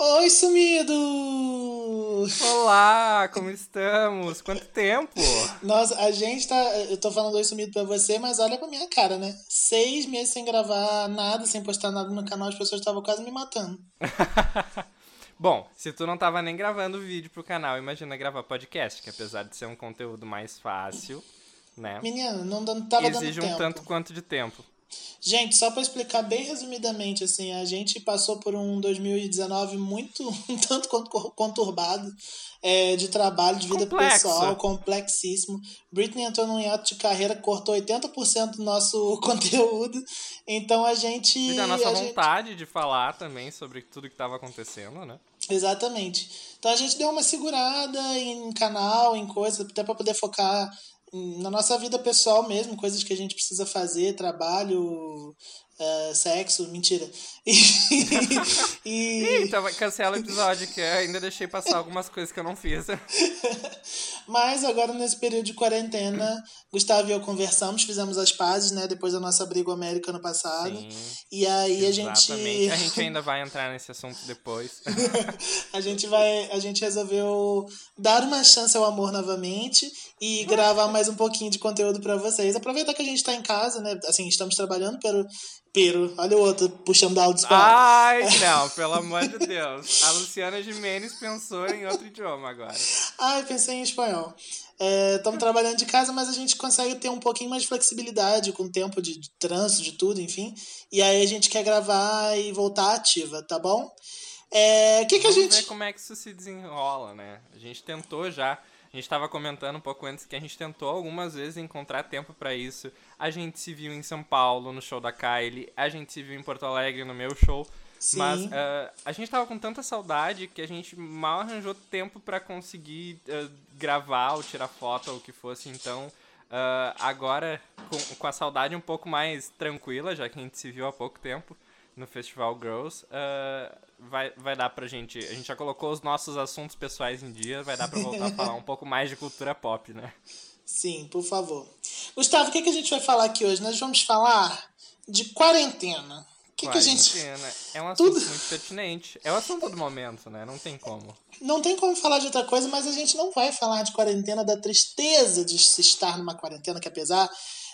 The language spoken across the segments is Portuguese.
Oi, sumidos! Olá, como estamos? Quanto tempo? Nossa, a gente tá. Eu tô falando oi sumido pra você, mas olha pra minha cara, né? Seis meses sem gravar nada, sem postar nada no canal, as pessoas estavam quase me matando. Bom, se tu não tava nem gravando vídeo pro canal, imagina gravar podcast, que apesar de ser um conteúdo mais fácil, né? Menina, não, não tava Exige dando um tempo. tanto quanto de tempo. Gente, só para explicar bem resumidamente, assim, a gente passou por um 2019 muito, um tanto quanto conturbado é, de trabalho, de vida Complexo. pessoal, complexíssimo. Britney entrou num hiato de carreira, cortou 80% do nosso conteúdo, então a gente... E da nossa a gente- vontade de falar também sobre tudo que tava acontecendo, né? Exatamente. Então a gente deu uma segurada em canal, em coisas, até para poder focar na nossa vida pessoal mesmo, coisas que a gente precisa fazer, trabalho, eh, sexo, mentira. E, Ih, e- então vai- cancela o episódio, que eu ainda deixei passar algumas coisas que eu não fiz. mas agora nesse período de quarentena, Gustavo e eu conversamos, fizemos as pazes, né, depois da nossa briga América ano passado. Sim, E aí a gente exatamente. A gente ainda vai entrar nesse assunto depois. a gente vai, a gente resolveu dar uma chance ao amor novamente e gravar mais um pouquinho de conteúdo pra vocês. Aproveitar que a gente tá em casa, né? Assim, estamos trabalhando pero pero, olha o outro puxando áudios pra Ai, não, pelo amor de Deus. A Luciana Jimenez pensou em outro idioma agora. Ai, pensei em espanhol. Estamos trabalhando de casa, mas a gente consegue ter um pouquinho mais de flexibilidade com o tempo de, de trânsito, de tudo, enfim. E aí a gente quer gravar e voltar ativa, tá bom? É, O que, que a Vamos gente. ver como é que isso se desenrola, né? A gente tentou já. A gente estava comentando um pouco antes que a gente tentou algumas vezes encontrar tempo pra isso. A gente se viu em São Paulo no show da Kylie, a gente se viu em Porto Alegre no meu show. Sim. Mas ah, a gente tava com tanta saudade que a gente mal arranjou tempo pra conseguir ah, gravar ou tirar foto ou o que fosse. Então, ah, agora, com, com a saudade um pouco mais tranquila, já que a gente se viu há pouco tempo no Festival Girls, ah, vai, vai dar pra gente. A gente já colocou os nossos assuntos pessoais em dia, vai dar pra voltar a falar um pouco mais de cultura pop, né? Sim, por favor. Gustavo, o que, que a gente vai falar aqui hoje? Nós vamos falar de quarentena. O que, que a gente. Quarentena É um assunto Tudo- muito pertinente. É o assunto do momento, né? Não tem como. Não tem como falar de outra coisa, mas a gente não vai falar de quarentena, da tristeza de se estar numa quarentena, que apesar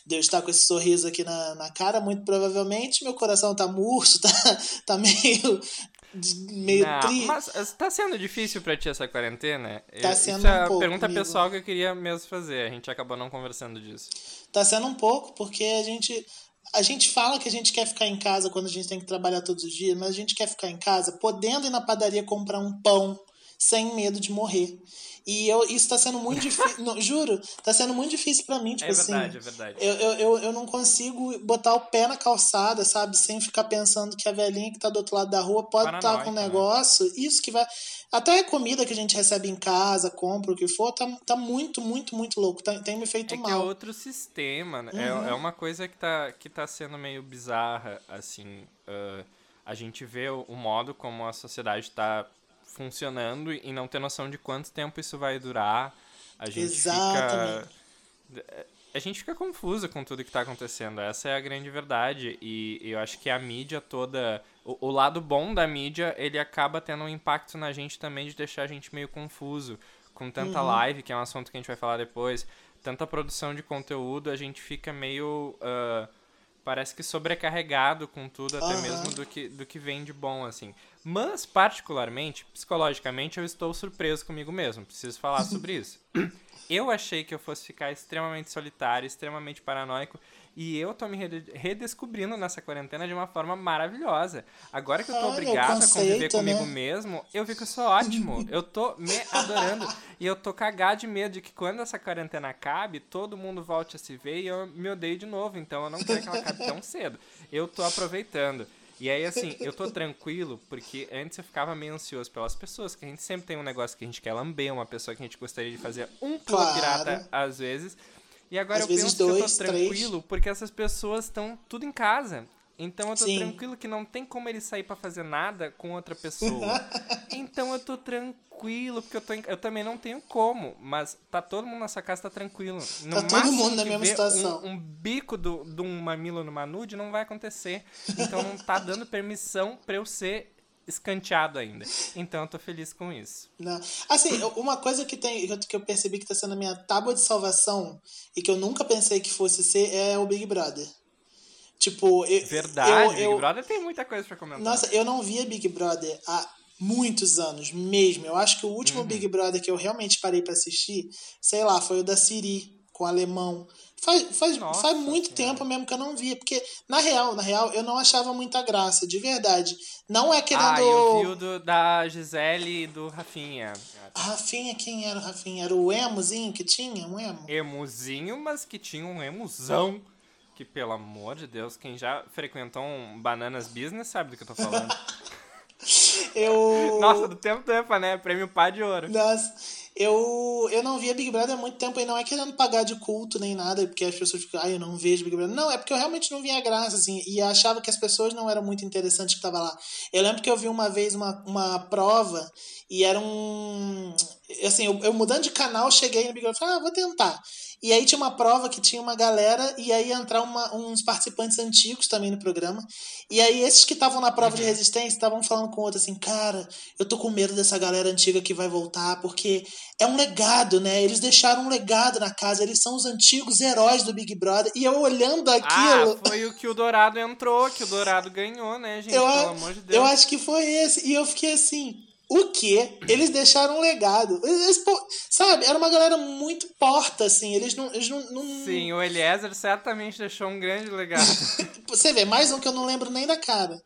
de eu estar com esse sorriso aqui na, na cara, muito provavelmente meu coração tá murcho, tá, tá meio. meio Não, tri. Mas eh, tá sendo difícil pra ti essa quarentena? Tá Eu- sendo Isso é um a pouco, pergunta amigo. pessoal que eu queria mesmo fazer. A gente acabou não conversando disso. Tá sendo um pouco, porque a gente. A gente fala que a gente quer ficar em casa quando a gente tem que trabalhar todos os dias, mas a gente quer ficar em casa podendo ir na padaria comprar um pão sem medo de morrer. E eu, isso tá sendo muito difícil. Juro, tá sendo muito difícil pra mim, tipo é verdade, assim. é verdade. Eu, eu, eu, eu não consigo botar o pé na calçada, sabe? Sem ficar pensando que a velhinha que tá do outro lado da rua pode estar Paranoica, com um né? negócio. Isso que vai. Até a comida que a gente recebe em casa, compra, o que for, tá, tá muito, muito, muito louco. Tá, tem me feito É que é mal. outro sistema, né? Uhum. É, é uma coisa que tá, que tá sendo meio bizarra, assim. ah, a gente vê o, o modo como a sociedade tá funcionando e não ter noção de quanto tempo isso vai durar. A gente Exatamente. fica... A gente fica confuso com tudo que tá acontecendo. Essa é a grande verdade. E eu acho que a mídia toda... O, o lado bom da mídia, ele acaba tendo um impacto na gente também de deixar a gente meio confuso. Com tanta Uhum. live, que é um assunto que a gente vai falar depois, tanta produção de conteúdo, a gente fica meio... ah, parece que sobrecarregado com tudo, até Aham. mesmo do que, do que vem de bom, assim. Mas, particularmente, psicologicamente, eu estou surpreso comigo mesmo. Preciso falar sobre isso. Eu achei que eu fosse ficar extremamente solitário, extremamente paranoico. E eu tô me rede- redescobrindo nessa quarentena de uma forma maravilhosa. Agora que eu tô Olha, obrigado a conviver conceito, comigo né? mesmo, eu vi que eu sou ótimo. Eu tô me adorando. e eu tô cagado de medo de que quando essa quarentena acabe, todo mundo volte a se ver e eu me odeio de novo. Então eu não quero que ela acabe tão cedo. Eu tô aproveitando. E aí, assim, eu tô tranquilo, porque antes eu ficava meio ansioso pelas pessoas, que a gente sempre tem um negócio que a gente quer lamber, uma pessoa que a gente gostaria de fazer um pulo Claro. pirata às vezes. E agora Às eu penso que dois, eu tô tranquilo, porque essas pessoas estão tudo em casa. Então eu tô Sim. tranquilo que não tem como ele sair pra fazer nada com outra pessoa. então eu tô tranquilo, porque eu, tô em- eu também não tenho como. Mas tá todo mundo nessa casa, tá tranquilo. No Tá todo mundo na que mesma situação. Um, um bico do- de um mamilo numa nude não vai acontecer. Então não tá dando permissão pra eu ser escanteado ainda. Então eu tô feliz com isso. Não. Assim, uma coisa que tem que eu percebi que tá sendo a minha tábua de salvação e que eu nunca pensei que fosse ser é o Big Brother. Tipo, eu, Verdade, eu, Big eu, Brother tem muita coisa pra comentar. Nossa, eu não via Big Brother há muitos anos mesmo. Eu acho que o último uhum. Big Brother que eu realmente parei para assistir, sei lá, foi o da Siri com o alemão. Faz, faz, Nossa, faz muito tempo mesmo que eu não via, porque na real, na real, eu não achava muita graça, de verdade. Não é querendo. Ah, eu vi o do, da Gisele e do Rafinha. Rafinha, quem era o Rafinha? Era o emozinho que tinha? Um emo? Emozinho, mas que tinha um emozão. Que, pelo amor de Deus, quem já frequentou um Bananas Business sabe do que eu tô falando. eu. Nossa, do tempo do né? Prêmio Pá de Ouro. Nossa. Eu, eu não via Big Brother há muito tempo e não é querendo pagar de culto nem nada, porque as pessoas ficam, ah, eu não vejo Big Brother. Não, é porque eu realmente não via graça, assim, e achava que as pessoas não eram muito interessantes que estavam lá. Eu lembro que eu vi uma vez uma, uma prova e era um. Assim, eu, eu mudando de canal, cheguei no Big Brother e falei, ah, vou tentar. E aí tinha uma prova que tinha uma galera e aí ia entrar uma, uns participantes antigos também no programa. E aí esses que estavam na prova uhum. de resistência estavam falando com o outro assim, cara, eu tô com medo dessa galera antiga que vai voltar, porque é um legado, né? Eles deixaram um legado na casa, eles são os antigos heróis do Big Brother. E eu olhando aquilo. Ah, foi o que o Dourado entrou, que o Dourado ganhou, né, gente? Eu, Pelo amor de Deus. Eu acho que foi esse. E eu fiquei assim, o que? Eles deixaram um legado. Eles, sabe, era uma galera muito porta, assim. Eles não, eles não, não... Sim, o Eliezer certamente deixou um grande legado. Você vê, mais um que eu não lembro nem da cara.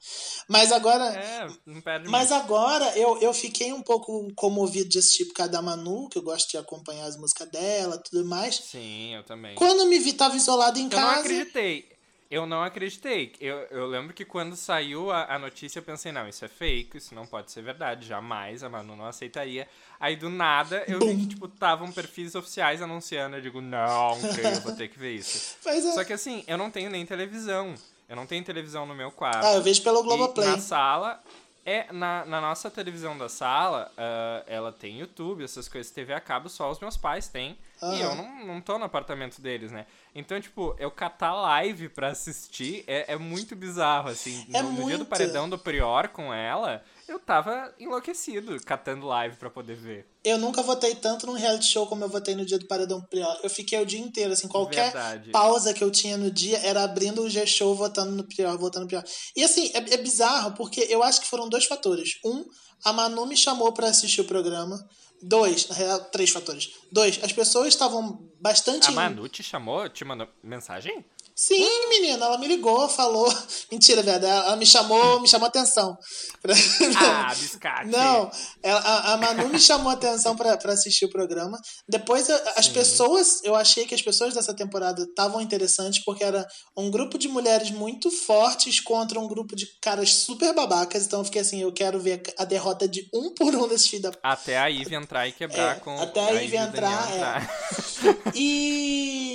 Mas agora. É, não perde Mas muito. agora eu, eu fiquei um pouco comovido de assistir por causa da Manu, que eu gosto de acompanhar as músicas dela tudo mais. Sim, eu também. Quando me vi, tava isolado em eu casa. Eu não acreditei. Eu não acreditei. Eu, eu lembro que quando saiu a, a, notícia, eu pensei, não, isso é fake, isso não pode ser verdade, jamais, a Manu não aceitaria. Aí do nada eu vi que, tipo, estavam perfis oficiais anunciando. Eu digo, não, creio, eu vou ter que ver isso. É. Só que assim, eu não tenho nem televisão. Eu não tenho televisão no meu quarto. Ah, eu vejo pelo Globoplay. Na sala, é, na, na nossa televisão da sala, uh, ela tem YouTube, essas coisas, TV a cabo, só os meus pais têm. Uhum. E eu não, não tô no apartamento deles, né? Então, tipo, eu catar live pra assistir é, é muito bizarro, assim. É no, muito... no dia do paredão do Prior com ela, eu tava enlouquecido catando live pra poder ver. Eu nunca votei tanto num reality show como eu votei no dia do Paredão Prior. Eu fiquei o dia inteiro, assim, qualquer Verdade. pausa que eu tinha no dia era abrindo o G-Show votando no Prior, votando no Prior. E assim, é, é bizarro, porque eu acho que foram dois fatores. Um, a Manu me chamou para assistir o programa. Dois, na real, três fatores. Dois, as pessoas estavam bastante. A Manu te chamou? Te mandou mensagem? Sim, menina, ela me ligou, falou. Mentira, velho. Ela me chamou, me chamou atenção. Ah, biscate. Não, ela, a, a Manu me chamou atenção para assistir o programa. Depois, as Sim. pessoas, eu achei que as pessoas dessa temporada estavam interessantes, porque era um grupo de mulheres muito fortes contra um grupo de caras super babacas. Então eu fiquei assim, eu quero ver a derrota de um por um desses filhos da. Até a Ivy entrar e quebrar é, com. Até a Ivy entrar, entrar. É. e.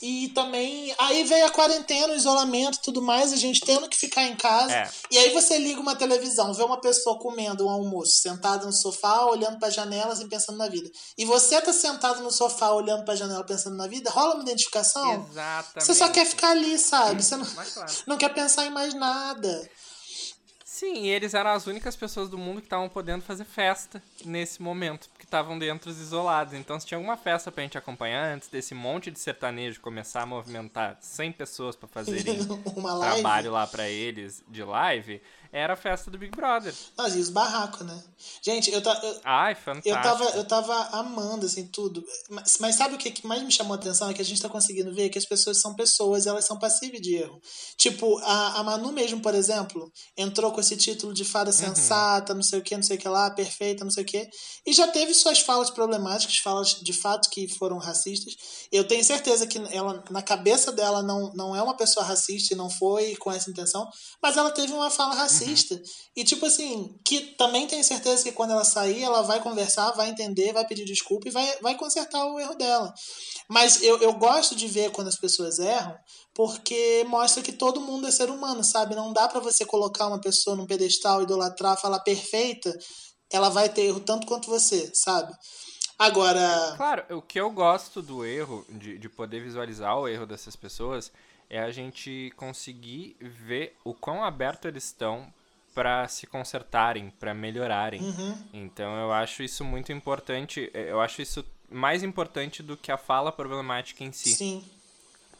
E também. Aí veio a quarentena, o isolamento e tudo mais, a gente tendo que ficar em casa. É. E aí você liga uma televisão, vê uma pessoa comendo um almoço, sentada no sofá, olhando para janelas e pensando na vida. E você tá sentado no sofá, olhando para janela, pensando na vida, rola uma identificação? Exatamente. Você só quer ficar ali, sabe? Você não, claro. não quer pensar em mais nada. Sim, e eles eram as únicas pessoas do mundo que estavam podendo fazer festa nesse momento, estavam dentro isolados. Então, se tinha alguma festa pra gente acompanhar antes desse monte de sertanejo começar a movimentar 100 pessoas para fazerem trabalho lá para eles de live, era a festa do Big Brother. Mas e os barracos, né? Gente, eu, ta, eu, Ai, fantástico. eu, tava, eu tava amando, assim, tudo. Mas, mas sabe o que mais me chamou a atenção? É que a gente tá conseguindo ver que as pessoas são pessoas, elas são passíveis de erro. Tipo, a, a Manu mesmo, por exemplo, entrou com esse título de fada uhum. sensata, uhum. não sei o que, não sei o que lá, perfeita, não sei o que, e já teve suas falas problemáticas, falas de fato que foram racistas. Eu tenho certeza que ela, na cabeça dela, não, não é uma pessoa racista e não foi com essa intenção, mas ela teve uma fala racista Uhum. E, tipo assim, que também tenho certeza que quando ela sair, ela vai conversar, vai entender, vai pedir desculpa e vai, vai consertar o erro dela. Mas eu, eu gosto de ver quando as pessoas erram, porque mostra que todo mundo é ser humano, sabe? Não dá para você colocar uma pessoa num pedestal, idolatrar, falar perfeita, ela vai ter erro tanto quanto você, sabe? Agora. Claro, o que eu gosto do erro, de, de poder visualizar o erro dessas pessoas, é a gente conseguir ver o quão aberto eles estão para se consertarem, para melhorarem. Uhum. Então eu acho isso muito importante. Eu acho isso mais importante do que a fala problemática em si. Sim.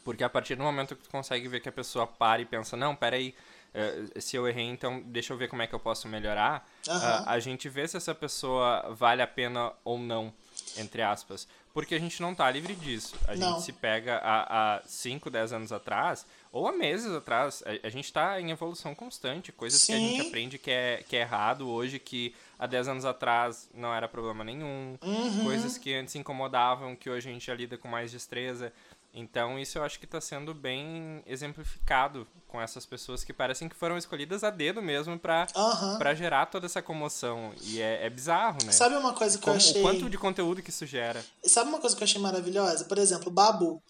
Porque a partir do momento que tu consegue ver que a pessoa para e pensa, não, peraí, uh, se eu errei, então deixa eu ver como é que eu posso melhorar, Uhum. uh, a gente vê se essa pessoa vale a pena ou não, entre aspas. Porque a gente não tá livre disso. A Não. gente se pega há 5, 10 anos atrás, ou há meses atrás, a, a gente tá em evolução constante, coisas que a gente Sim. aprende que é, que é errado hoje, que há 10 anos atrás não era problema nenhum, Uhum. coisas que antes incomodavam, que hoje a gente já lida com mais destreza. Então, isso eu acho que está sendo bem exemplificado com essas pessoas que parecem que foram escolhidas a dedo mesmo para Aham. para gerar toda essa comoção. E é, é bizarro, né? Sabe uma coisa que Como- eu achei. O quanto de conteúdo que isso gera. Sabe uma coisa que eu achei maravilhosa? Por exemplo, o Babu.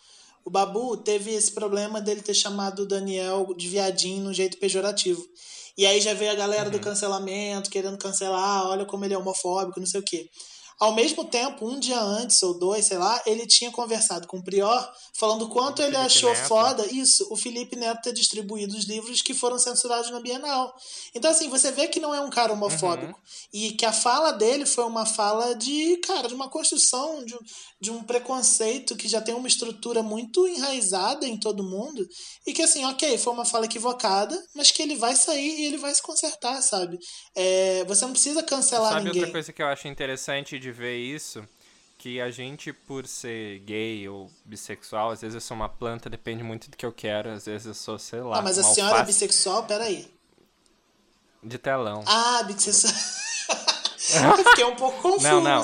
O Babu teve esse problema dele ter chamado o Daniel de viadinho num jeito pejorativo. E aí já veio a galera do cancelamento, querendo cancelar, olha como ele é homofóbico, não sei o quê. Ao mesmo tempo, um dia antes, ou dois, sei lá, ele tinha conversado com o Prior, falando o quanto ele Felipe achou Neto. foda isso, o Felipe Neto ter distribuído os livros que foram censurados na Bienal. Então, assim, você vê que não é um cara homofóbico. E que a fala dele foi uma fala de, cara, de uma construção, de, de um preconceito que já tem uma estrutura muito enraizada em todo mundo. E que, assim, ok, foi uma fala equivocada, mas que ele vai sair e ele vai se consertar, sabe? É, você não precisa cancelar Sabe ninguém. outra coisa que eu acho interessante de ver isso? Que a gente, por ser gay ou bissexual, às vezes eu sou uma planta, depende muito do que eu quero, às vezes eu sou, sei lá, Ah, mas a senhora é alface bissexual? Peraí. de telão. Ah, bissexual. eu fiquei um pouco confusa. Não, não.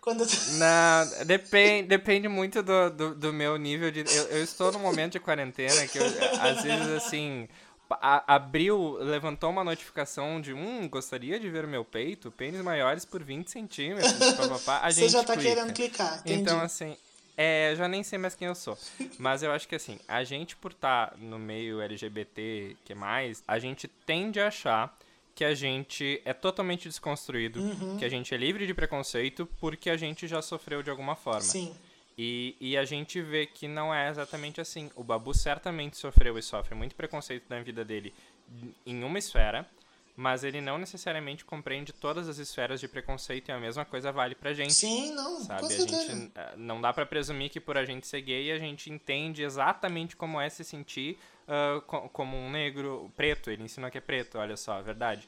Quando eu... Não, depende, depende muito do, do, do meu nível de. Eu, eu estou num momento de quarentena que eu, às vezes assim. a- abriu, levantou uma notificação de hum, gostaria de ver meu peito, pênis maiores por 20 centímetros, papapá, a Você gente já tá clica. querendo clicar, entendi. Então, assim, é, eu já nem sei mais quem eu sou. Mas eu acho que, assim, a gente, por estar no meio LGBT, que mais, a gente tende a achar que a gente é totalmente desconstruído, Uhum. que a gente é livre de preconceito porque a gente já sofreu de alguma forma. Sim. E, e a gente vê que não é exatamente assim. O Babu certamente sofreu e sofre muito preconceito na vida dele em uma esfera, mas ele não necessariamente compreende todas as esferas de preconceito e a mesma coisa vale pra gente. Sim, não, Sabe, a gente eh, não dá pra presumir que por a gente ser gay a gente entende exatamente como é se sentir co- como um negro preto. Ele ensina que é preto, olha só, a verdade.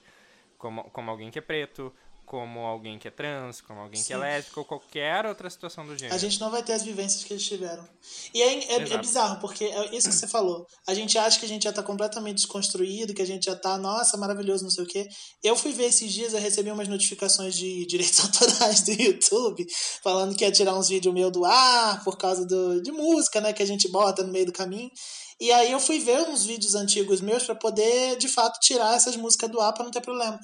Como, como alguém que é preto, como alguém que é trans, como alguém que é Sim. lésbico ou qualquer outra situação do gênero. A gente não vai ter as vivências que eles tiveram. E é, é- é bizarro, porque é isso que você falou. A gente acha que a gente já tá completamente desconstruído, que a gente já tá, nossa, maravilhoso, não sei o quê. Eu fui ver esses dias, eu recebi umas notificações de direitos autorais do YouTube, falando que ia tirar uns vídeos meu do ar, por causa do, de música, né, que a gente bota no meio do caminho. E aí eu fui ver uns vídeos antigos meus pra poder, de fato, tirar essas músicas do ar pra não ter problema.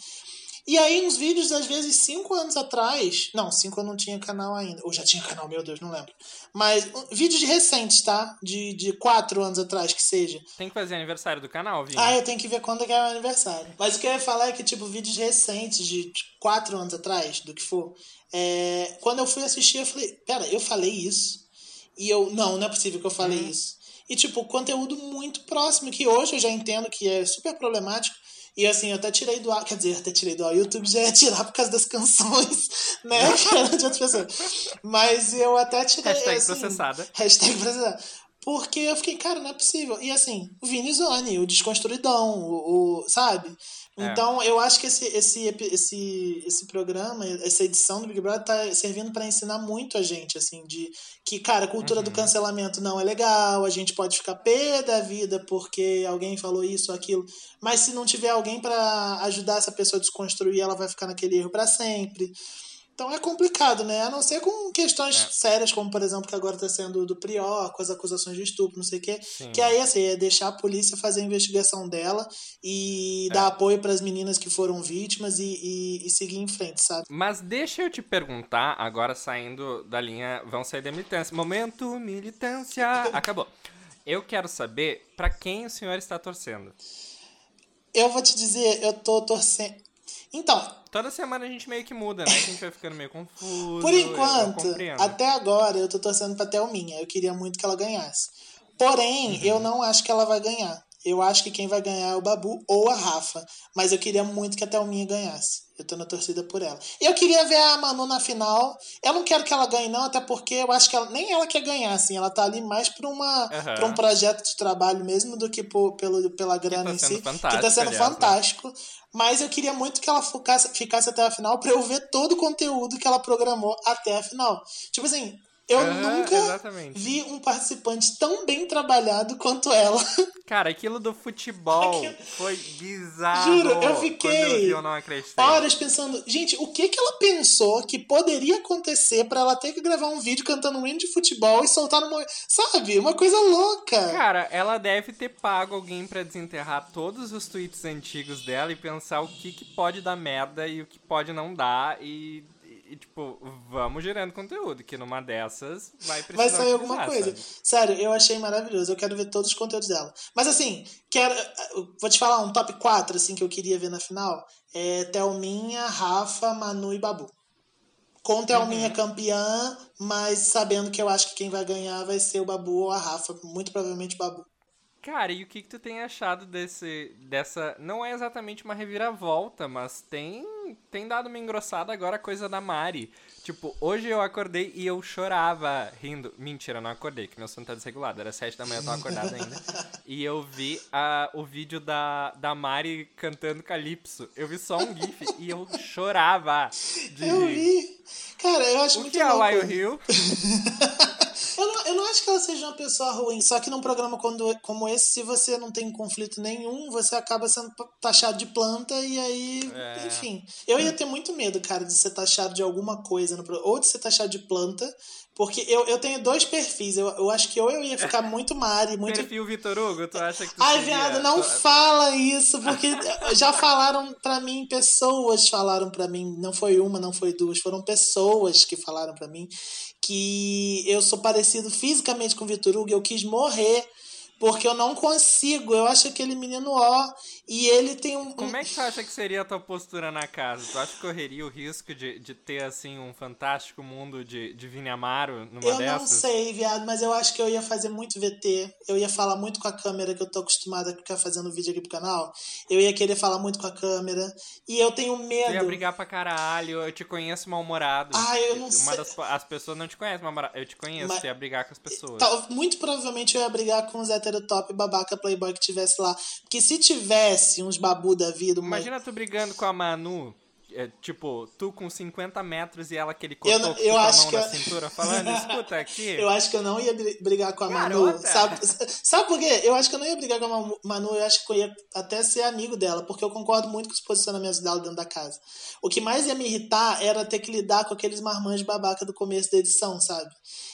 E aí, uns vídeos, às vezes, cinco anos atrás. Não, cinco eu não tinha canal ainda. Ou já tinha canal, meu Deus, não lembro. Mas um, vídeos recentes, tá? De, de quatro anos atrás, que seja. Tem que fazer aniversário do canal, Vini. Ah, eu tenho que ver quando é que é o aniversário. Mas o que eu ia falar é que, tipo, vídeos recentes, de quatro anos atrás, do que for. é, quando eu fui assistir, eu falei, pera, eu falei isso? E eu, não, não é possível que eu falei isso. E, tipo, conteúdo muito próximo, que hoje eu já entendo que é super problemático. E assim, eu até tirei do ar, quer dizer, até tirei do ar. O YouTube já ia tirar por causa das canções, né? Que eram de outras pessoas. Mas eu até tirei. Hashtag assim, processada. Hashtag processada. Porque eu fiquei, cara, não é possível. E assim, o Vini Zone, o Desconstruidão, o, o- sabe? É. Então, eu acho que esse, esse, esse, esse programa, essa edição do Big Brother tá servindo para ensinar muito a gente, assim, de que, cara, a cultura Uhum. do cancelamento não é legal, a gente pode ficar pé da vida porque alguém falou isso ou aquilo, mas se não tiver alguém para ajudar essa pessoa a desconstruir, ela vai ficar naquele erro para sempre. Então é complicado, né? A não ser com questões É. sérias, como por exemplo, que agora está sendo do Prior, com as acusações de estupro, não sei o quê. Sim. Que aí, assim, é deixar a polícia fazer a investigação dela e É. dar apoio para as meninas que foram vítimas e, e, e seguir em frente, sabe? Mas deixa eu te perguntar, agora saindo da linha, vão sair da militância. Momento militância. Acabou. Eu quero saber pra quem o senhor está torcendo. Eu vou te dizer, eu tô torcendo. Então, Toda semana a gente meio que muda, né? A gente vai ficando meio confuso. por enquanto, até agora, eu tô torcendo pra Thelminha. Eu queria muito que ela ganhasse. Porém, Uhum. eu não acho que ela vai ganhar. Eu acho que quem vai ganhar é o Babu ou a Rafa. Mas eu queria muito que a Thelminha ganhasse. Eu tô na torcida por ela. Eu queria ver a Manu na final. Eu não quero que ela ganhe, não, até porque eu acho que ela, nem ela quer ganhar, assim. Ela tá ali mais pra, uma, uhum. Pra um projeto de trabalho mesmo do que por, pelo, pela grana tá em si. Que tá sendo aliás, fantástico. Né? Mas eu queria muito que ela ficasse, ficasse até a final pra eu ver todo o conteúdo que ela programou até a final. Tipo assim, eu uhum, nunca exatamente. vi um participante tão bem trabalhado quanto ela. Cara, aquilo do futebol aquilo... foi bizarro. Juro, eu fiquei eu, horas pensando, gente, o que que ela pensou que poderia acontecer para ela ter que gravar um vídeo cantando um hino de futebol e soltar no sabe, uma coisa louca. Cara, ela deve ter pago alguém para desenterrar todos os tweets antigos dela e pensar o que que pode dar merda e o que pode não dar e e, tipo, vamos gerando conteúdo, que numa dessas vai precisar. Vai sair alguma coisa. Sabe? Sério, eu achei maravilhoso. Eu quero ver todos os conteúdos dela. Mas assim, quero. Vou te falar um top 4 assim, que eu queria ver na final. É Thelminha, Rafa, Manu e Babu. Com Thelminha uhum. campeã, mas sabendo que eu acho que quem vai ganhar vai ser o Babu ou a Rafa. Muito provavelmente o Babu. Cara, e o que, que tu tem achado desse. dessa. Não é exatamente uma reviravolta, mas tem. tem dado uma engrossada agora a coisa da Mari. Tipo, hoje eu acordei e eu chorava rindo. Mentira, não acordei, que meu sono tá desregulado. Era sete da manhã, eu tava acordado ainda. e eu vi a, o vídeo da, da Mari cantando Calypso. Eu vi só um GIF e eu chorava. De... Eu vi. Cara, eu acho o muito que é o Why não, eu não acho que ela seja uma pessoa ruim. Só que num programa como, esse, se você não tem conflito nenhum, você acaba sendo taxado de planta e aí. É. Enfim. Eu ia ter muito medo, cara, de ser taxado de alguma coisa. No, ou de ser taxado de planta. Porque eu, eu tenho dois perfis. Eu, eu acho que ou eu ia ficar muito Mari, muito. Perfil Vitor Hugo, tu acha que tu Ai, viado, não fala isso, porque já falaram pra mim, pessoas falaram pra mim, não foi uma, não foi duas, foram pessoas que falaram pra mim que eu sou parecido fisicamente com o Vitor Hugo, eu quis morrer porque eu não consigo. Eu acho aquele menino ó. E ele tem um. Como é que tu acha que seria a tua postura na casa? Tu acha que correria o risco de, de ter, assim, um fantástico mundo de, de Vini Amaro numa eu dessas? Eu não sei, viado, mas eu acho que eu ia fazer muito VT. Eu ia falar muito com a câmera, que eu tô acostumada a ficar fazendo vídeo aqui pro canal. Eu ia querer falar muito com a câmera. E eu tenho medo. Eu ia brigar pra caralho. Eu te conheço mal-humorado. Ah, eu não Uma sei. Das, as pessoas não te conhecem mal-humorado. Eu te conheço. Mas... Você ia brigar com as pessoas. Tá, muito provavelmente eu ia brigar com os top babaca playboy que tivesse lá. Porque se tivesse uns babu da vida. Uma... Imagina tu brigando com a Manu. É, tipo, tu com 50 metros e ela aquele cotoco eu, eu com acho a mão que na eu... cintura falando, escuta aqui. Eu acho que eu não ia brigar com a Garota. Manu. Sabe, sabe por quê? Eu acho que eu não ia brigar com a Manu, eu acho que eu ia até ser amigo dela, porque eu concordo muito com os posicionamentos dela dentro da casa. O que mais ia me irritar era ter que lidar com aqueles marmanjos babaca do começo da edição, sabe?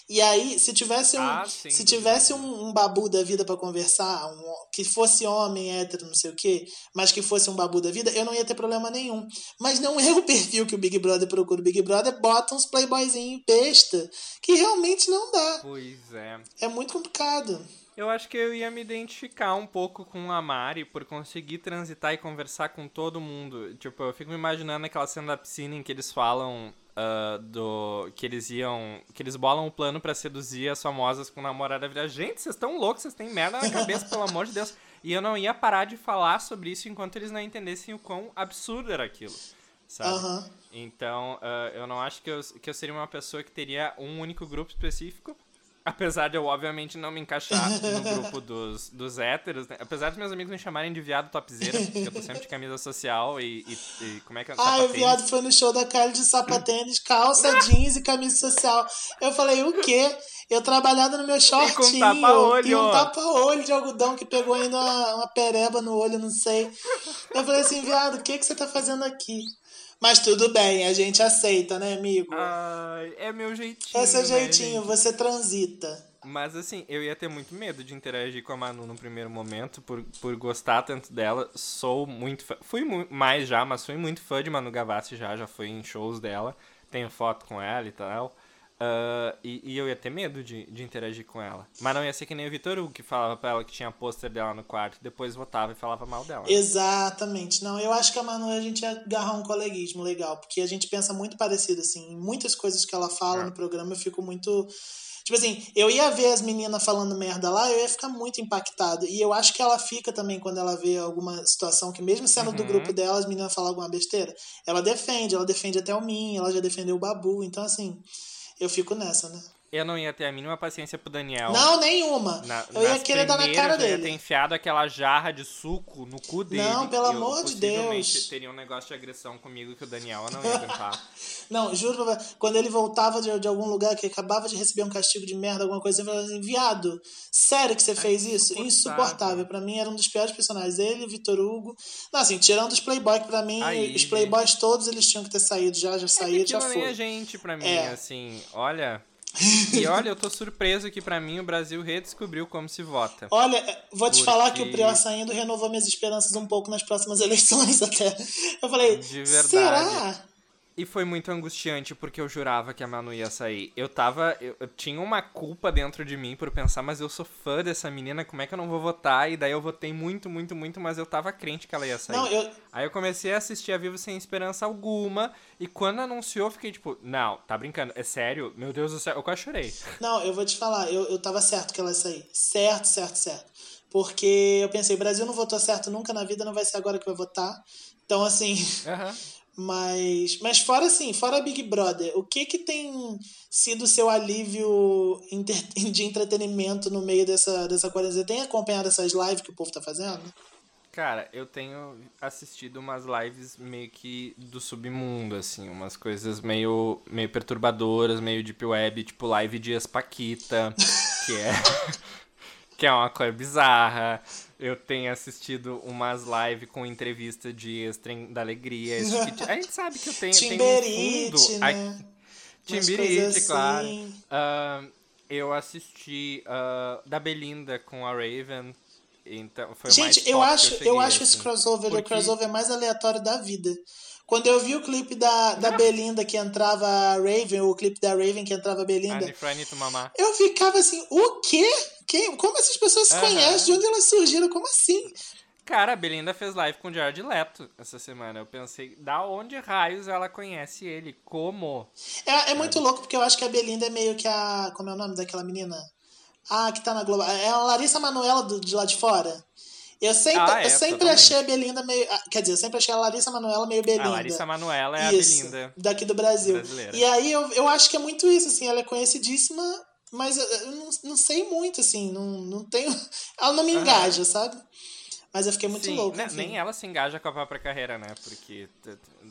E aí, se tivesse um, ah, se tivesse um, um, babu da vida para conversar, um, que fosse homem, hétero, não sei o quê, mas que fosse um babu da vida, eu não ia ter problema nenhum. Mas não é o perfil que o Big Brother procura. O Big Brother bota uns playboyzinhos besta, que realmente não dá. Pois é. É muito complicado. Eu acho que eu ia me identificar um pouco com a Mari por conseguir transitar e conversar com todo mundo. Tipo, eu fico me imaginando aquela cena da piscina em que eles falam uh, do que eles iam, que eles bolam um plano para seduzir as famosas com namorada vida. Gente, vocês estão loucos, vocês têm merda na cabeça, pelo amor de Deus. E eu não ia parar de falar sobre isso enquanto eles não entendessem o quão absurdo era aquilo. Sabe? Uhum. Então, uh, eu não acho que eu, que eu seria uma pessoa que teria um único grupo específico. Apesar de eu, obviamente, não me encaixar no grupo dos, dos héteros, né? Apesar dos meus amigos me chamarem de viado topzeira, porque eu tô sempre de camisa social e, e, e como é que é? Ah, o viado foi no show da Kylie de sapatênis, calça jeans e camisa social. Eu falei, o quê? Eu trabalhava no meu shortinho. E com tapa-olho. E um tapa-olho de algodão que pegou ainda uma, uma pereba no olho, não sei. Eu falei assim, viado, o que, que você tá fazendo aqui? Mas tudo bem, a gente aceita, né, amigo? Ai, é meu jeitinho. É seu né, jeitinho, gente? você transita. Mas assim, eu ia ter muito medo de interagir com a Manu no primeiro momento, por, por gostar tanto dela. Sou muito fã. Fui mu mais já, mas fui muito fã de Manu Gavassi já, já fui em shows dela. Tenho foto com ela e tal. Uh, e, e, eu ia ter medo de, de interagir com ela. Mas não ia ser que nem o Vitor Hugo, que falava pra ela que tinha pôster dela no quarto, depois votava e falava mal dela. Exatamente. Não, eu acho que a Manu a gente ia agarrar um coleguismo legal, porque a gente pensa muito parecido, assim. Em muitas coisas que ela fala é. no programa eu fico muito Tipo assim, eu ia ver as meninas falando merda lá, eu ia ficar muito impactado. E eu acho que ela fica também quando ela vê alguma situação que, mesmo sendo Uhum. do grupo dela, as meninas falam alguma besteira. Ela defende, ela defende até o Min, ela já defendeu o Babu. Então, assim, eu fico nessa, né? Eu não ia ter a mínima paciência pro Daniel. Não, nenhuma. Na, eu ia querer dar na cara eu ia dele. ter enfiado aquela jarra de suco no cu dele. Não, pelo e eu amor de Deus. teria um negócio de agressão comigo que o Daniel não ia aguentar. Não, juro, pra quando ele voltava de, de algum lugar que acabava de receber um castigo de merda, alguma coisa, ele falava assim, viado, sério que você fez isso? insuportável. Pra mim era um dos piores personagens. Ele, Vitor Hugo. Não, assim, tirando os Playboy, que pra mim, Aí, os Playboys todos eles tinham que ter saído já, já É saíram, que já aquilo nem é foi. gente pra mim, É. assim, olha. E olha, eu tô surpreso que pra mim o Brasil redescobriu como se vota. Olha, vou te Porque- falar que o Prior saindo renovou minhas esperanças um pouco nas próximas eleições até. Eu falei, De verdade. será? E foi muito angustiante porque eu jurava que a Manu ia sair. Eu tava. Eu, eu tinha uma culpa dentro de mim por pensar, mas eu sou fã dessa menina, como é que eu não vou votar? E daí eu votei muito, muito, muito, mas eu tava crente que ela ia sair. Não, eu, Aí eu comecei a assistir a Vivo sem esperança alguma. E quando anunciou, fiquei tipo, não, tá brincando, é sério? Meu Deus do céu, eu quase chorei. Não, eu vou te falar, eu, eu tava certo que ela ia sair. Certo, certo, certo. Porque eu pensei, o Brasil não votou certo nunca na vida, não vai ser agora que vai votar. Então, assim, Aham. mas. Mas fora assim, fora Big Brother, o que que tem sido seu alívio de entretenimento no meio dessa, dessa quarentena? Tem acompanhado essas lives que o povo tá fazendo? Cara, eu tenho assistido umas lives meio que do submundo, assim, umas coisas meio, meio perturbadoras, meio deep web, tipo live Dias Paquita, que é, que é uma coisa bizarra. Eu tenho assistido umas lives com entrevista de extrem da alegria. tipo de- A gente sabe que eu tenho, tenho um Timberite, fundo. né? Umas Timbirite, coisas claro. assim. Ah, eu assisti ah, da Belinda com a Raven. Então, foi o Gente, eu acho, cheguei, eu acho esse assim. crossover o Porque- crossover mais aleatório da vida. Quando eu vi o clipe da, da Belinda que entrava a Raven, o clipe da Raven que entrava a Belinda, eu ficava assim, o quê? Quem, como essas pessoas se Aham. conhecem? De onde elas surgiram? Como assim? Cara, a Belinda fez live com o Jared Leto essa semana. Eu pensei, da onde raios ela conhece ele? Como? É, é muito louco, porque eu acho que a Belinda é meio que a. Como é o nome daquela menina? Ah, que tá na Globo. É a Larissa Manoela do, de lá de fora. Eu sempre, Ah, é, eu sempre totalmente. achei a Belinda meio. ah, Quer dizer, eu sempre achei a Larissa Manoela meio Belinda. A Larissa Manoela é Isso, a Belinda. daqui do Brasil. brasileira. E aí eu, eu acho que é muito isso, assim, ela é conhecidíssima, mas eu, eu não, não sei muito, assim, não, não tenho. Ela não me engaja, sabe? Mas eu fiquei muito Sim, louco. né, enfim. nem ela se engaja com a própria carreira, né? Porque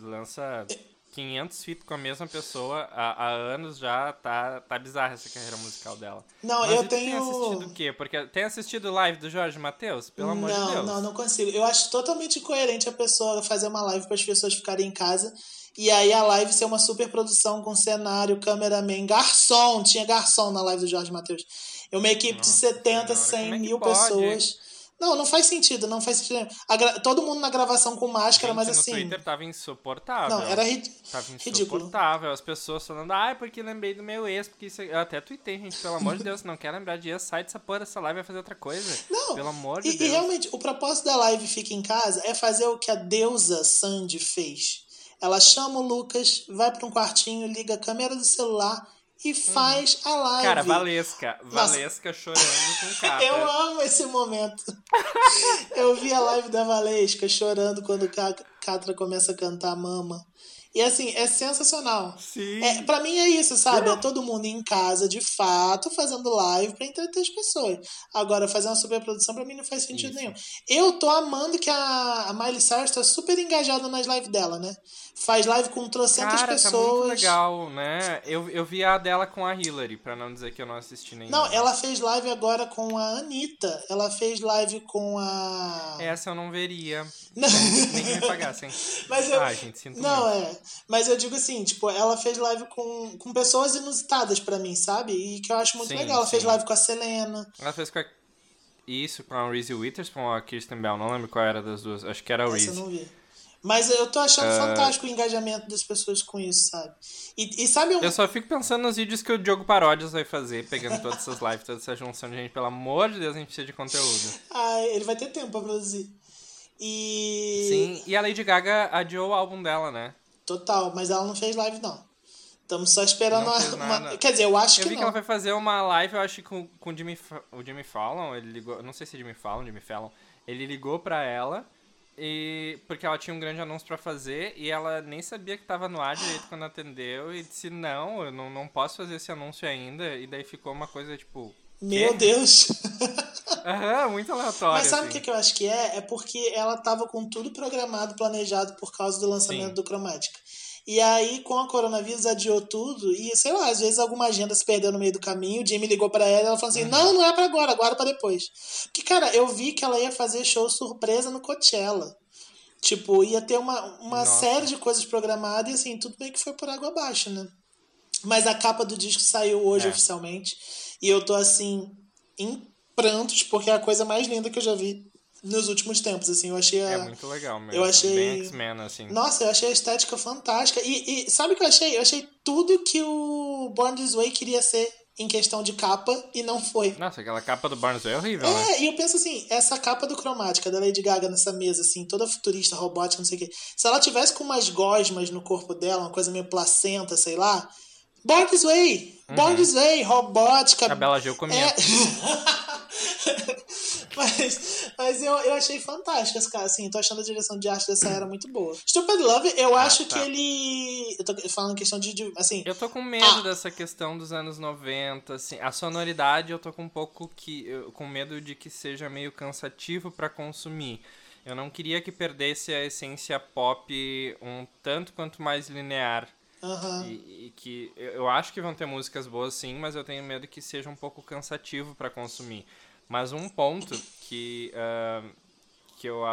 lança 500 feats com a mesma pessoa há, há anos já, tá, tá bizarra essa carreira musical dela. Não, Mas eu tenho. tem assistido o quê? Porque tem assistido live do Jorge Matheus? Pelo amor não, de Deus. não, não consigo. Eu acho totalmente incoerente a pessoa fazer uma live para as pessoas ficarem em casa. E aí a live ser uma super produção com cenário, cameraman, garçom. Tinha garçom na live do Jorge Matheus. É uma equipe de Nossa 70, senhora, 100 como é mil pode? pessoas. Não, não faz sentido, não faz sentido. Gra- Todo mundo na gravação com máscara, Gente, mas assim. Twitter tava insuportável. Não, era rid... Tava ridículo. insuportável. As pessoas falando, ai, porque lembrei do meu ex, porque isso. Eu até tuitei, gente, pelo amor de Deus, não quer lembrar de ex, sai dessa porra dessa live e vai fazer outra coisa. Não, Pelo amor de E, e Deus. realmente, o propósito da live Fica em Casa é fazer o que a deusa Sandy fez. Ela chama o Lucas, vai para um quartinho, liga a câmera do celular e faz a live. Cara, Valesca. Nossa. Valesca chorando com capa. Eu amo esse momento. Eu vi a live da Valesca chorando quando Ca- Catra começa a cantar Mama. E assim, é sensacional. Sim. É, pra mim é isso, sabe? É todo mundo em casa, de fato, fazendo live pra entreter as pessoas. Agora, fazer uma superprodução pra mim não faz sentido Isso. nenhum. Eu tô amando que a, a Miley Cyrus tá super engajada nas lives dela, né? Faz live com trocentas Cara, pessoas. tá muito legal, né? Eu, eu vi a dela com a Hillary, pra não dizer que eu não assisti nenhuma. Não, ela fez live agora com a Anitta. Ela fez live com a. Essa eu não veria. Não. Nem que me pagassem. Mas eu... Ai, gente, sinto Não, muito. é. Mas eu digo assim, tipo, ela fez live com, com pessoas inusitadas pra mim, sabe? E que eu acho muito Sim, legal. Ela fez sim. live com a Selena. Ela fez com a... Isso, com a Reese Witherspoon ou a Kirsten Bell, não lembro qual era das duas. Acho que era a Essa Reese. eu não vi. Mas eu tô achando Ah. fantástico o engajamento das pessoas com isso, sabe? E, e sabe um. Eu só fico pensando nos vídeos que o Diogo Paródias vai fazer, pegando todas essas lives, toda essa junção de gente. Pelo amor de Deus, a gente precisa de conteúdo. Ah, ele vai ter tempo pra produzir. E. Sim, e a Lady Gaga adiou o álbum dela, né? Total, mas ela não fez live, não. Estamos só esperando uma, nada. Quer dizer, eu acho Eu que vi não. que ela vai fazer uma live, eu acho que com, com o, Jimmy, o Jimmy Fallon, ele ligou, não sei se é Jimmy Fallon, Jimmy Fallon, ele ligou pra ela, e porque ela tinha um grande anúncio pra fazer, e ela nem sabia que tava no ar direito quando atendeu, e disse, não, eu não, não posso fazer esse anúncio ainda, e daí ficou uma coisa, tipo... Meu quê? Deus. Aham, muito aleatório, Mas sabe o assim. que, que eu acho que é? É porque ela tava com tudo programado, planejado por causa do lançamento Sim. do Cromática. E aí, com a coronavírus, adiou tudo. E, sei lá, às vezes alguma agenda se perdeu no meio do caminho. O Jimmy ligou pra ela e ela falou assim: Uhum. Não, não é pra agora, agora pra depois. Porque, cara, eu vi que ela ia fazer show surpresa no Coachella. Tipo, ia ter uma, uma Nossa. série de coisas programadas e, assim, tudo bem que foi por água abaixo, né? Mas a capa do disco saiu hoje É. oficialmente. E eu tô, assim, em prantos, porque é a coisa mais linda que eu já vi nos últimos tempos, assim. Eu achei a... É muito legal mesmo, eu achei- bem X-Men, assim. Nossa, eu achei a estética fantástica. E, e sabe o que eu achei? Eu achei tudo que o Born This Way queria ser em questão de capa e não foi. Nossa, aquela capa do Barnes é horrível, né? É, e eu penso assim, essa capa do cromática da Lady Gaga nessa mesa, assim, toda futurista, robótica, não sei o quê. Se ela tivesse com umas gosmas no corpo dela, uma coisa meio placenta, sei lá. Born This Way! Born This Way, robótica. Uhum. A Bela Gil comia. É. mas mas eu, eu achei fantástico esse cara, assim, tô achando a direção de arte dessa era muito boa. Stupid Love, eu Ah, acho tá. que ele. Eu tô falando questão de. de- assim, Eu tô com medo Ah. dessa questão dos anos 90, assim. A sonoridade eu tô com um pouco que. eu- com medo de que seja meio cansativo pra consumir. Eu não queria que perdesse a essência pop um tanto quanto mais linear. Aham. E, e que eu acho que vão ter músicas boas sim, mas eu tenho medo que seja um pouco cansativo pra consumir. Mas um ponto que ah, que eu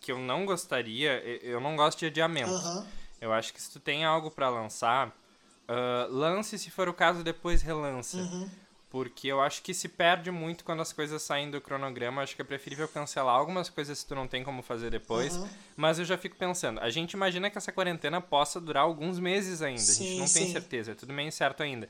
que eu não gostaria, eu não gosto de adiamento. Aham. Eu acho que se tu tem algo pra lançar, ah, lance se for o caso, depois relança. Uhum. Porque eu acho que se perde muito quando as coisas saem do cronograma. Acho que é preferível cancelar algumas coisas se tu não tem como fazer depois. Uhum. Mas eu já fico pensando, a gente imagina que essa quarentena possa durar alguns meses ainda. a Sim, gente não tem sim. certeza, é tudo meio incerto ainda.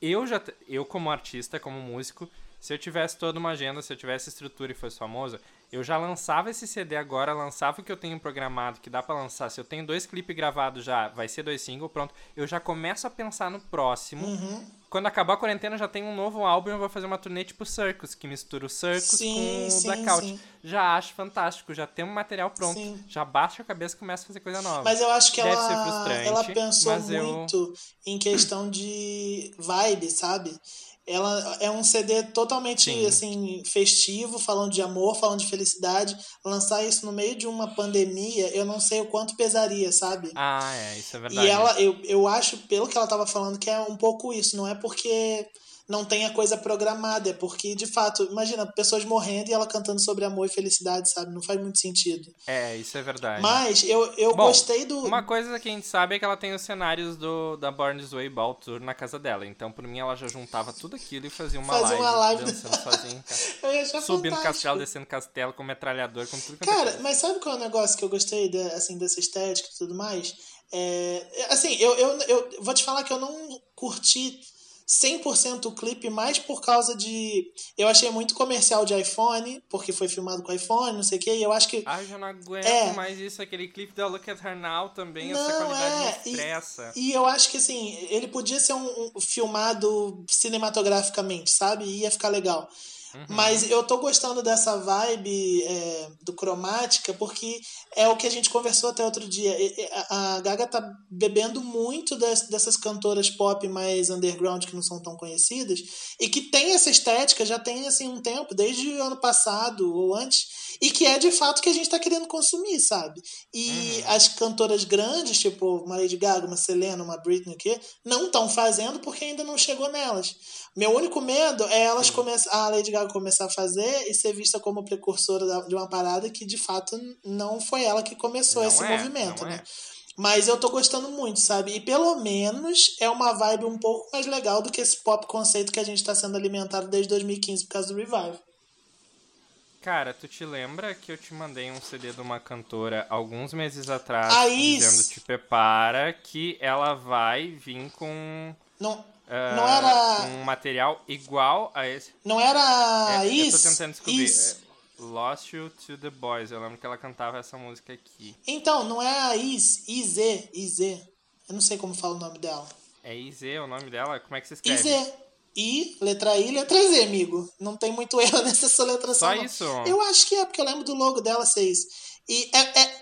Eu já, eu como artista, como músico, se eu tivesse toda uma agenda, se eu tivesse estrutura e fosse famoso, eu já lançava esse CD agora, lançava o que eu tenho programado, que dá pra lançar. Se eu tenho dois clipes gravados já, vai ser dois singles, pronto. Eu já começo a pensar no próximo. Uhum. Quando acabar a quarentena, já tem um novo álbum e eu vou fazer uma turnê tipo Circus, que mistura o Circus Sim, com o sim, Blackout. sim. Já acho fantástico, já tem um material pronto. Sim. Já baixa a cabeça e começa a fazer coisa nova. Mas eu acho que Deve ela, ela pensou mas eu- muito em questão de vibe, sabe? Ela é um CD totalmente Sim. assim festivo, falando de amor, falando de felicidade. Lançar isso no meio de uma pandemia, eu não sei o quanto pesaria, sabe? Ah, é, isso é verdade. E ela, eu, eu acho, pelo que ela tava falando, que é um pouco isso. Não é porque não tem a coisa programada, é porque, de fato, imagina, pessoas morrendo e ela cantando sobre amor e felicidade, sabe? Não faz muito sentido. É, isso é verdade. Mas eu, eu Bom, gostei do. Uma coisa que a gente sabe é que ela tem os cenários do, da Born This Way Ball Tour na casa dela. Então, por mim, ela já juntava tudo aquilo e fazia uma, Fazia live, uma live. dançando sozinha. achar Subindo fantástico. castelo, descendo castelo, com metralhador, com tudo quanto é Cara, mas sabe qual é o negócio que eu gostei de- assim, dessa estética e tudo mais? É, assim, eu, eu, eu vou te falar que eu não curti 100% o clipe mais por causa de. Eu achei muito comercial de iPhone, porque foi filmado com iPhone, não sei o quê, e eu acho que. Ai, eu já não aguento É. mais isso. Aquele clipe da Look at Her Now também, essa Não, qualidade é, me e- estressa. E eu acho que assim, ele podia ser um, um filmado cinematograficamente, sabe? Ia ficar legal. Uhum. Mas eu tô gostando dessa vibe é, do cromática porque é o que a gente conversou até outro dia. A Gaga tá bebendo muito das- dessas cantoras pop mais underground que não são tão conhecidas e que tem essa estética já tem assim um tempo, desde o ano passado ou antes, e que é de fato que a gente tá querendo consumir, sabe? E as cantoras grandes, tipo uma Lady Gaga, uma Selena, uma Britney, o quê, não estão fazendo porque ainda não chegou nelas. Meu único medo é elas começar, a Lady Gaga começar a fazer e ser vista como precursora de uma parada que de fato não foi ela que começou Não esse é, movimento, né? é. Mas eu tô gostando muito, sabe? E pelo menos é uma vibe um pouco mais legal do que esse pop conceito que a gente tá sendo alimentado desde 2015 por causa do Revive. Cara, tu te lembra que eu te mandei um CD de uma cantora alguns meses atrás A Is. dizendo te prepara que ela vai vir com Não, ah, não era. um material igual a esse. Não era É, eu isso? tô tentando descobrir. Is. É, Lost You to the Boys. Eu lembro que ela cantava essa música aqui. Então, não é a Is, IZ, IZ. Eu não sei como fala o nome dela. É IZ o nome dela? Como é que você escreve? IZ. I, letra I, letra Z, amigo. Não tem muito erro nessa soletração. Só não. isso? Eu acho que é, porque eu lembro do logo dela ser isso. E é, é,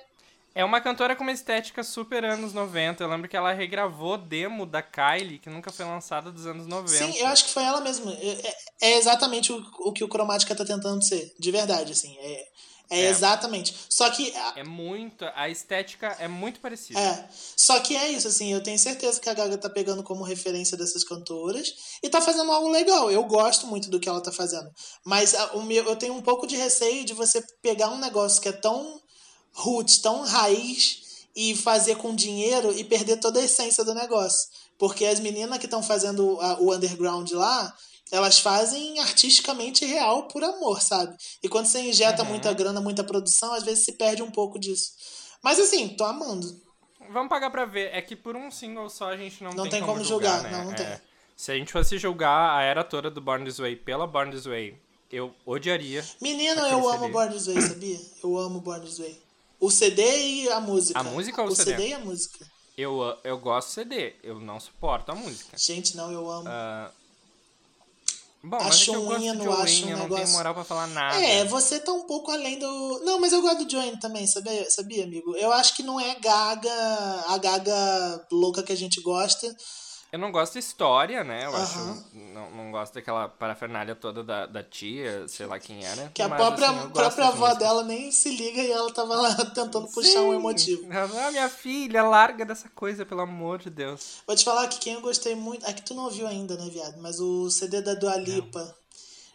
É uma cantora com uma estética super anos 90. Eu lembro que ela regravou demo da Kylie, que nunca foi lançada dos anos 90. Sim, eu acho que foi ela mesma. É, é- é exatamente o, o que o Chromatica tá tentando ser. De verdade, assim. É, é, É. exatamente. Só que. a- É muito. A estética é muito parecida. É. Só que é isso, assim. Eu tenho certeza que a Gaga tá pegando como referência dessas cantoras e tá fazendo algo legal. Eu gosto muito do que ela tá fazendo. Mas a- o meu, eu tenho um pouco de receio de você pegar um negócio que é tão roots, tão raiz e fazer com dinheiro e perder toda a essência do negócio. Porque as meninas que estão fazendo a- o underground lá, elas fazem artisticamente real por amor, sabe? E quando você injeta Uhum. muita grana, muita produção, às vezes se perde um pouco disso. Mas assim, tô amando. Vamos pagar pra ver. É que por um single só a gente não, Não tem, tem como como julgar, julgar, né? não, não É. tem. Se a gente fosse julgar a era toda do Born This Way pela Born This Way, eu odiaria. Menino, eu amo. Born This Way, sabia? Eu amo Born This Way. O CD e a música. A música ou o o CD? CD e a música. Eu, eu gosto do CD, eu não suporto a música. Gente, não, eu amo. Ah, bom, mas é Acho que eu um gosto hino, de Jolene, acho um eu não negócio- tenho moral pra falar nada. É, você tá um pouco além do. Não, mas eu gosto do Joanne também, sabia, sabia, amigo? Eu acho que não é Gaga, a Gaga louca que a gente gosta. Eu não gosto de história, né? Eu Aham. acho. Não, não gosto daquela parafernália toda da, da tia, sei lá quem era. Que a mas, própria, assim, própria avó músicas. dela nem se liga e ela tava lá tentando puxar um Sim. emotivo. Ah, minha filha, larga dessa coisa, pelo amor de Deus. Vou te falar que quem eu gostei muito. É que tu não ouviu ainda, né, viado? Mas o CD da Dua Lipa,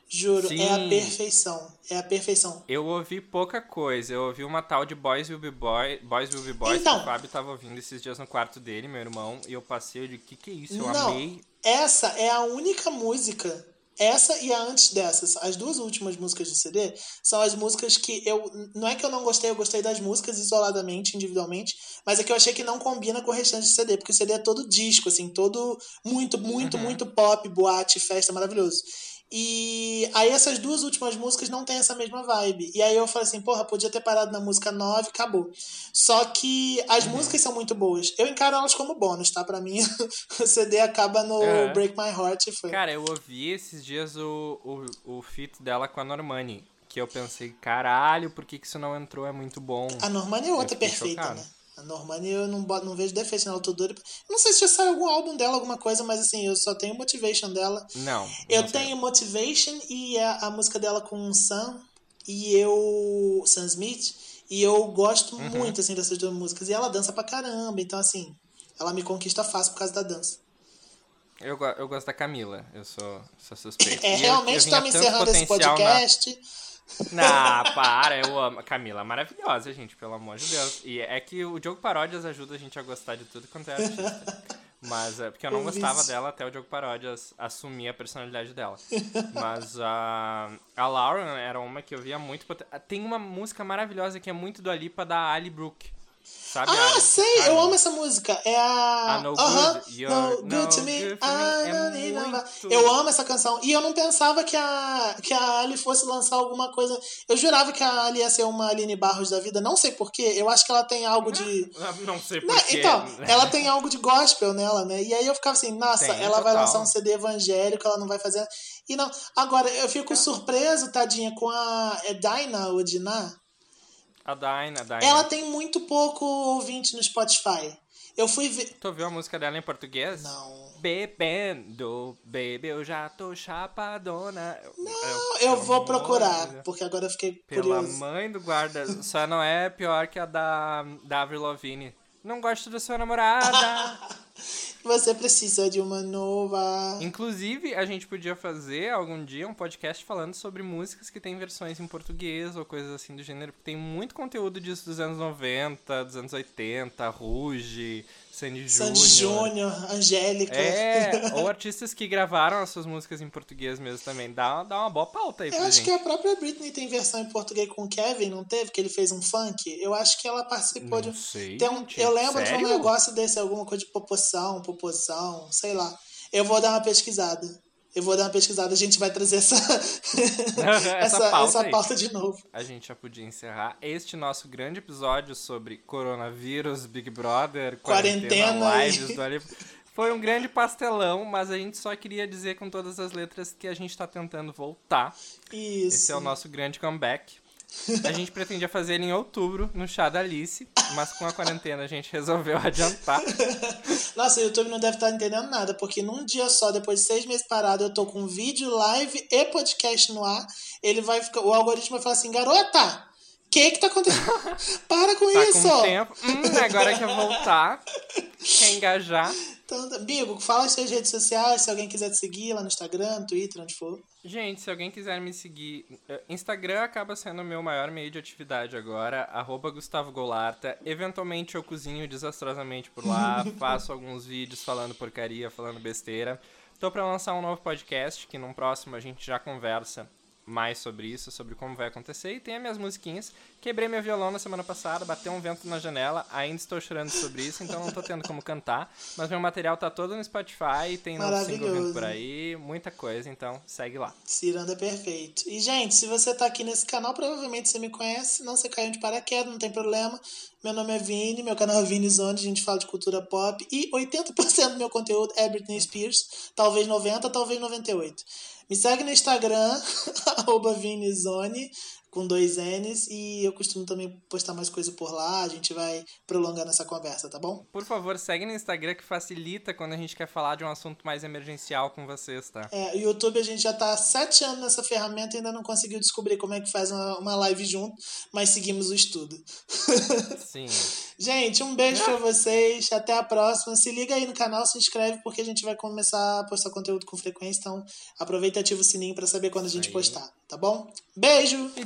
juro, Sim. é a perfeição. É a perfeição. Eu ouvi pouca coisa. Eu ouvi uma tal de Boys Will Be Boy, Boys Will Be Boys Então. que o Fábio tava ouvindo esses dias no quarto dele, meu irmão, e eu passei eu de que que é isso? Eu Não, amei. essa é a única música. Essa e a antes dessas, as duas últimas músicas do CD, são as músicas que eu. Não é que eu não gostei, eu gostei das músicas isoladamente, individualmente, mas é que eu achei que não combina com o restante do CD, porque o CD é todo disco, assim, todo muito, muito, Uhum. muito pop, boate, festa, maravilhoso. E aí essas duas últimas músicas não tem essa mesma vibe. E aí eu falei assim, porra, podia ter parado na música 9 acabou. Só que as Uhum. músicas são muito boas. Eu encaro elas como bônus, tá? Pra mim, o CD acaba no É. Break My Heart e foi. Cara, eu ouvi esses dias o, o, o feat dela com a Normani. Que eu pensei, caralho, por que, que isso não entrou? É muito bom. A Normani é outra perfeita, chocado. né? A Normani eu não, não vejo defeito doido. pra- Não sei se já saiu algum álbum dela, alguma coisa, mas assim, eu só tenho Motivation dela. Não. Eu não sei. tenho Motivation e a, a música dela com o Sam e eu. Sam Smith. E eu gosto Uhum. muito, assim, dessas duas músicas. E ela dança pra caramba, então assim, ela me conquista fácil por causa da dança. Eu, eu gosto da Camila, eu sou, sou suspeito. É, E realmente estamos tanto encerrando esse potencial na- Não, para, eu amo. Camila, maravilhosa, gente, pelo amor de Deus. E é que o Diogo Paródias ajuda a gente a gostar de tudo quanto é artista. Mas é porque eu não gostava vício. dela até o Diogo Paródias assumir a personalidade dela. Mas a, a Lauren era uma que eu via muito. Tem uma música maravilhosa que é muito do Alipa da Ali Brooke. Sabe? Ah, sei, sabe? eu amo essa música. É a. Ah, No Aham, Good, You're no No good to me. Good Ah, Me. É vai. muito- Eu amo essa canção. E eu não pensava que a, que a Ali fosse lançar alguma coisa. Eu jurava que a Ali ia ser uma Aline Barros da vida. Não sei porquê. Eu acho que ela tem algo de. Não sei porquê. então, ela tem algo de gospel nela, né? E aí eu ficava assim, nossa, Tem, ela vai total. lançar um CD evangélico, ela não vai fazer. E não. Agora, eu fico surpreso, tadinha, com a. É Dinah ou Dinah? A Dinah, a Dinah. Ela tem muito pouco ouvinte no Spotify. Eu fui ver. Tu ouviu a música dela em português? Não. Bebendo, baby, eu já tô chapadona. Não, eu vou procurar, porque agora eu fiquei Pela curioso. mãe do guarda, só não é pior que a da, da Avril Lavigne. Não gosto da sua namorada. Você precisa de uma nova. Inclusive, a gente podia fazer algum dia um podcast falando sobre músicas que tem versões em português ou coisas assim do gênero, porque tem muito conteúdo disso dos anos 90, dos anos 80, Ruge, Sandy Sandy Júnior. Júnior, Angélica. É, ou artistas que gravaram as suas músicas em português mesmo também. Dá, dá uma boa pauta aí Eu acho gente. que a própria Britney tem versão em português com o Kevin, não teve? Que ele fez um funk. Eu acho que ela participou Não de. sei, Tem um- eu lembro de Sério? um negócio desse, alguma coisa de proporção, proporção, sei lá. Eu vou dar uma pesquisada. Eu vou dar uma pesquisada, a gente vai trazer essa, essa, pauta essa pauta de novo. A gente já podia encerrar este nosso grande episódio sobre coronavírus, Big Brother, quarentena, Quarentena e- lives do Ali. Foi um grande pastelão, mas a gente só queria dizer com todas as letras que a gente tá tentando voltar. Isso. Esse é o nosso grande comeback. A gente pretendia fazer ele em outubro, no chá da Alice, mas com a quarentena a gente resolveu adiantar. Nossa, o YouTube não deve estar entendendo nada, porque num dia só, depois de seis meses parado, eu tô com vídeo, live e podcast no ar. Ele vai ficar. O algoritmo vai falar assim, garota! O que que tá acontecendo? Para com Tá isso! com tempo. Hum, agora quer voltar. Quer engajar. Então, Bigo, fala as suas redes sociais, se alguém quiser te seguir lá no Instagram, no Twitter, onde for. Gente, se alguém quiser me seguir, eh, Instagram acaba sendo o meu maior meio de atividade agora, arroba Gustavo Golarta. Eventualmente eu cozinho desastrosamente por lá, faço alguns vídeos falando porcaria, falando besteira. Tô pra lançar um novo podcast, que num próximo a gente já conversa mais sobre isso, sobre como vai acontecer. E tem as minhas musiquinhas. Quebrei meu violão na semana passada, bateu um vento na janela, ainda estou chorando sobre isso, então não tô tendo como cantar. Mas meu material tá todo no Spotify, tem novo single vindo por aí, muita coisa, então segue lá. Ciranda é perfeito. E, gente, se você tá aqui nesse canal, provavelmente você me conhece. Não, você caiu de paraquedas, não tem problema. Meu nome é Vini, meu canal é Vini Zone, a gente fala de cultura pop. E 80% do meu conteúdo é Britney Spears. Talvez 90%, talvez 98%. Me segue no Instagram, arroba ViniZone, com dois N's. E eu costumo também postar mais coisa por lá. A gente vai prolongando essa conversa, tá bom? Por favor, segue no Instagram que facilita quando a gente quer falar de um assunto mais emergencial com vocês, tá? É, o YouTube a gente já tá há sete anos nessa ferramenta e ainda não conseguiu descobrir como é que faz uma, uma live junto, mas seguimos o estudo. Sim. gente, um beijo pra vocês, até a próxima. Se liga aí no canal, se inscreve porque a gente vai começar a postar conteúdo com frequência, então aproveita e ativa o sininho pra saber quando a gente aí. postar, tá bom? Beijo, E